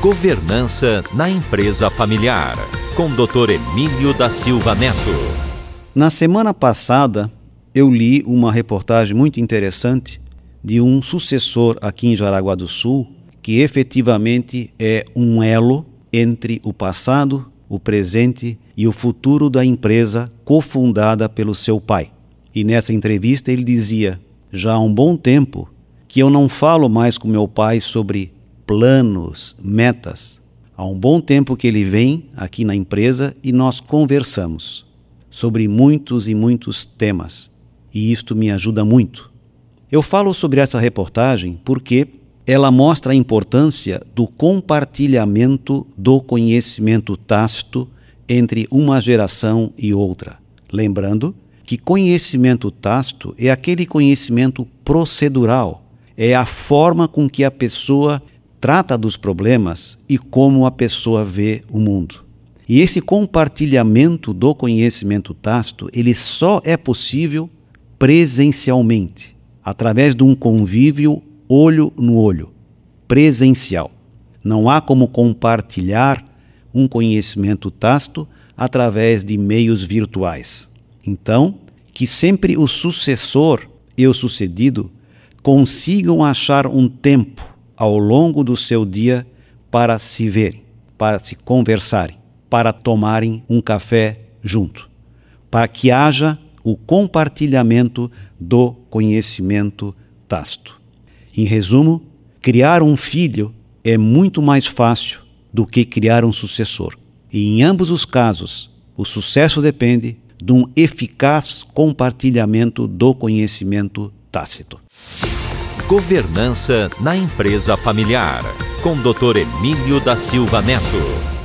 Governança na empresa familiar, com Dr. Emílio da Silva Neto. Na semana passada, eu li uma reportagem muito interessante de um sucessor aqui em Jaraguá do Sul, que efetivamente é um elo entre o passado, o presente e o futuro da empresa cofundada pelo seu pai. E nessa entrevista ele dizia: Já há um bom tempo que eu não falo mais com meu pai sobre planos, metas. Há um bom tempo que ele vem aqui na empresa e nós conversamos sobre muitos e muitos temas, e isto me ajuda muito. Eu falo sobre essa reportagem porque ela mostra a importância do compartilhamento do conhecimento tácito entre uma geração e outra. Lembrando que conhecimento tácito é aquele conhecimento procedural, é a forma com que a pessoa trata dos problemas e como a pessoa vê o mundo. E esse compartilhamento do conhecimento tácito, ele só é possível presencialmente, através de um convívio olho no olho, presencial. Não há como compartilhar um conhecimento tácito através de meios virtuais. Então, que sempre o sucessor e o sucedido consigam achar um tempo ao longo do seu dia para se verem, para se conversarem, para tomarem um café junto, para que haja o compartilhamento do conhecimento tácito. Em resumo, criar um filho é muito mais fácil do que criar um sucessor. E em ambos os casos, o sucesso depende de um eficaz compartilhamento do conhecimento tácito. Governança na empresa familiar, com Dr. Emílio da Silva Neto.